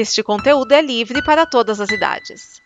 Este conteúdo é livre para todas as idades.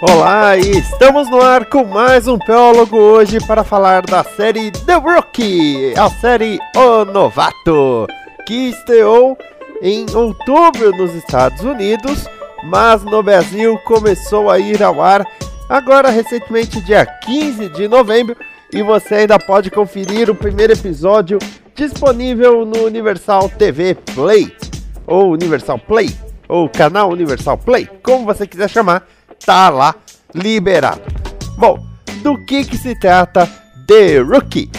Olá, e estamos no ar com mais um Peólogo hoje para falar da série The Rookie, a série O Novato, que estreou em outubro nos Estados Unidos, mas no Brasil começou a ir ao ar agora recentemente, dia 15 de novembro, e você ainda pode conferir o primeiro episódio disponível no Universal TV Play, ou Universal Play, ou canal Universal Play, como você quiser chamar, tá lá liberado. Bom, do que que se trata The Rookie?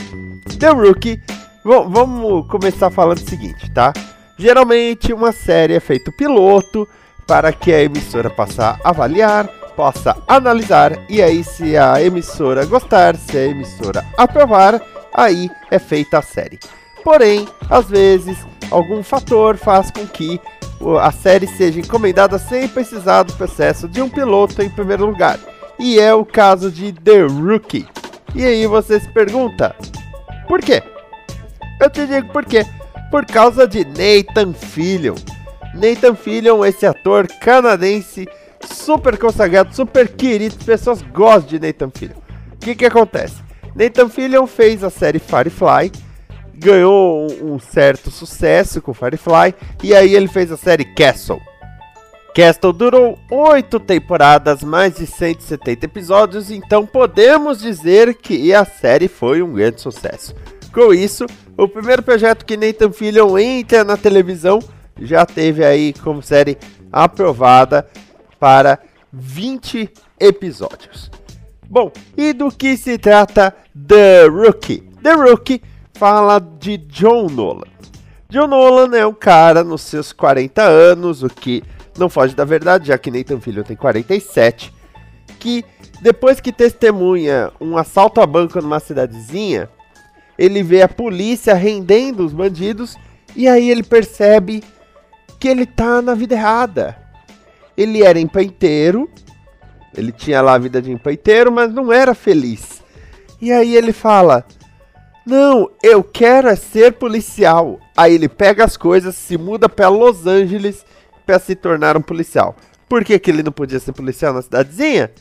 The Rookie, vamos começar falando o seguinte, tá? Geralmente uma série é feito piloto para que a emissora possa avaliar, possa analisar e aí se a emissora gostar, se a emissora aprovar, aí é feita a série. Porém, às vezes, algum fator faz com que a série seja encomendada sem precisar do processo de um piloto em primeiro lugar. E é o caso de The Rookie. E aí você se pergunta, por quê? Eu te digo por quê por causa de Nathan Fillion. Nathan Fillion, esse ator canadense super consagrado, super querido, as pessoas gostam de Nathan Fillion. O que que acontece? Nathan Fillion fez a série Firefly, ganhou um certo sucesso com Firefly, e aí ele fez a série Castle. Castle durou oito temporadas, mais de 170 episódios, então podemos dizer que a série foi um grande sucesso. Com isso, o primeiro projeto que Nathan Fillion entra na televisão já teve aí como série aprovada para 20 episódios. Bom, e do que se trata The Rookie? The Rookie fala de John Nolan. John Nolan é um cara nos seus 40 anos, o que não foge da verdade, já que Nathan Fillion tem 47, que depois que testemunha um assalto a banco numa cidadezinha, ele vê a polícia rendendo os bandidos e aí ele percebe que ele tá na vida errada. Ele era empreiteiro, ele tinha lá a vida de empreiteiro, mas não era feliz. E aí ele fala: Não, eu quero é ser policial. Aí ele pega as coisas, se muda para Los Angeles para se tornar um policial. Por que, que ele não podia ser policial na cidadezinha?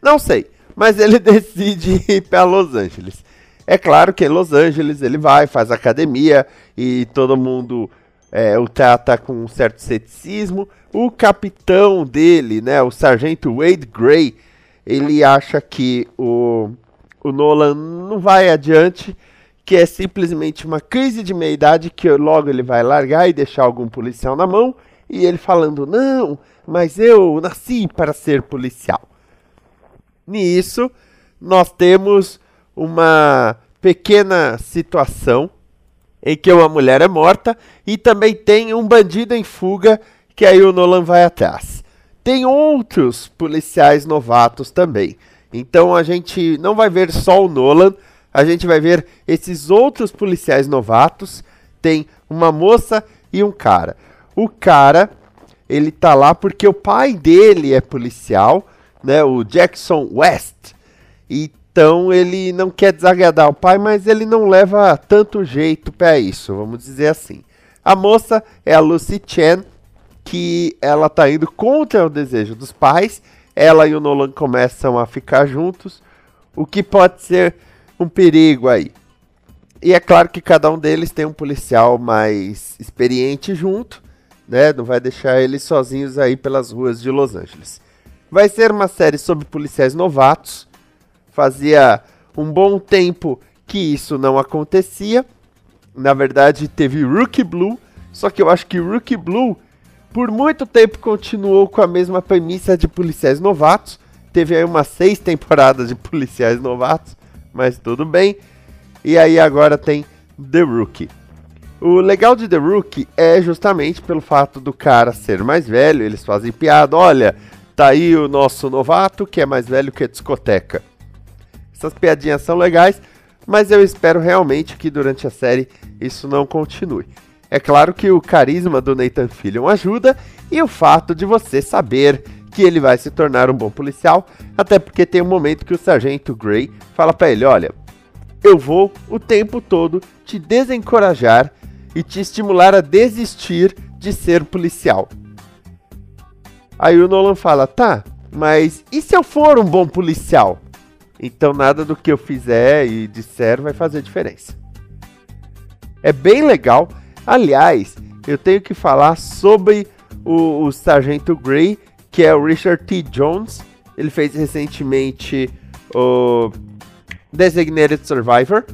Não sei, mas ele decide ir para Los Angeles. É claro que em Los Angeles ele vai, faz academia e todo mundo é, o trata com um certo ceticismo. O capitão dele, né, o sargento Wade Gray, ele acha que o, o Nolan não vai adiante, que é simplesmente uma crise de meia-idade que logo ele vai largar e deixar algum policial na mão. E ele falando: Não, mas eu nasci para ser policial. Nisso, nós temos uma pequena situação em que uma mulher é morta e também tem um bandido em fuga que aí o Nolan vai atrás. Tem outros policiais novatos também. Então a gente não vai ver só o Nolan, a gente vai ver esses outros policiais novatos. Tem uma moça e um cara. O cara, ele tá lá porque o pai dele é policial, né, o Jackson West. E então ele não quer desagradar o pai, mas ele não leva tanto jeito para isso, vamos dizer assim. A moça é a Lucy Chen, que ela tá indo contra o desejo dos pais. Ela e o Nolan começam a ficar juntos, o que pode ser um perigo aí. E é claro que cada um deles tem um policial mais experiente junto, né? Não vai deixar eles sozinhos aí pelas ruas de Los Angeles. Vai ser uma série sobre policiais novatos Fazia um bom tempo que isso não acontecia. Na verdade, teve Rookie Blue, só que eu acho que Rookie Blue por muito tempo continuou com a mesma premissa de policiais novatos. Teve aí umas seis temporadas de policiais novatos, mas tudo bem. E aí agora tem The Rookie. O legal de The Rookie é justamente pelo fato do cara ser mais velho, eles fazem piada, olha, tá aí o nosso novato que é mais velho que a discoteca. Essas piadinhas são legais, mas eu espero realmente que durante a série isso não continue. É claro que o carisma do Nathan Fillion ajuda e o fato de você saber que ele vai se tornar um bom policial, até porque tem um momento que o sargento Gray fala para ele, olha, eu vou o tempo todo te desencorajar e te estimular a desistir de ser policial. Aí o Nolan fala, tá, mas e se eu for um bom policial? Então nada do que eu fizer e disser vai fazer diferença. É bem legal. Aliás, eu tenho que falar sobre o, o Sargento Gray, que é o Richard T. Jones. Ele fez recentemente o Designated Survivor.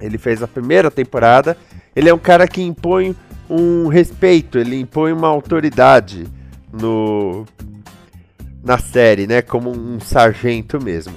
Ele fez a primeira temporada. Ele é um cara que impõe um respeito, ele impõe uma autoridade no na série, né, como um sargento mesmo.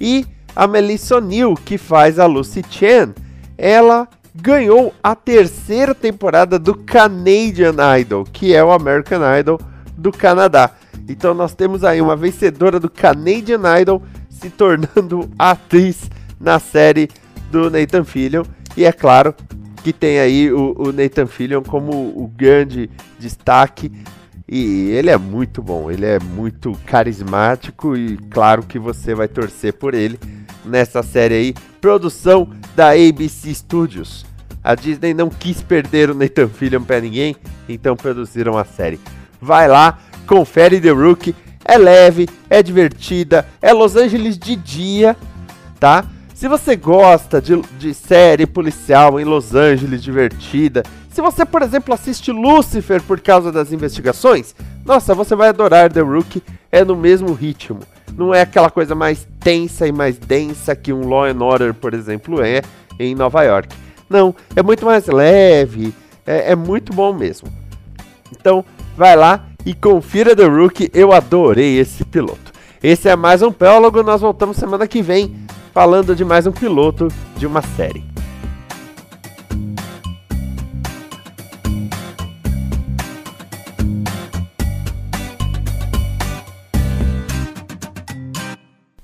E a Melissa O'Neill, que faz a Lucy Chen, ela ganhou a terceira temporada do Canadian Idol, que é o American Idol do Canadá. Então nós temos aí uma vencedora do Canadian Idol se tornando atriz na série do Nathan Fillion. E é claro que tem aí o, o Nathan Fillion como o grande destaque. E ele é muito bom, ele é muito carismático e claro que você vai torcer por ele nessa série aí. Produção da ABC Studios. A Disney não quis perder o Nathan Fillion para ninguém, então produziram a série. Vai lá, confere The Rookie. É leve, é divertida, é Los Angeles de dia, tá? Se você gosta de, de série policial em Los Angeles divertida, se você, por exemplo, assiste Lucifer por causa das investigações, nossa, você vai adorar The Rookie, é no mesmo ritmo. Não é aquela coisa mais tensa e mais densa que um Law and Order, por exemplo, é em Nova York. Não, é muito mais leve, é, é muito bom mesmo. Então, vai lá e confira The Rookie, eu adorei esse piloto. Esse é mais um Pélogo, nós voltamos semana que vem falando de mais um piloto de uma série.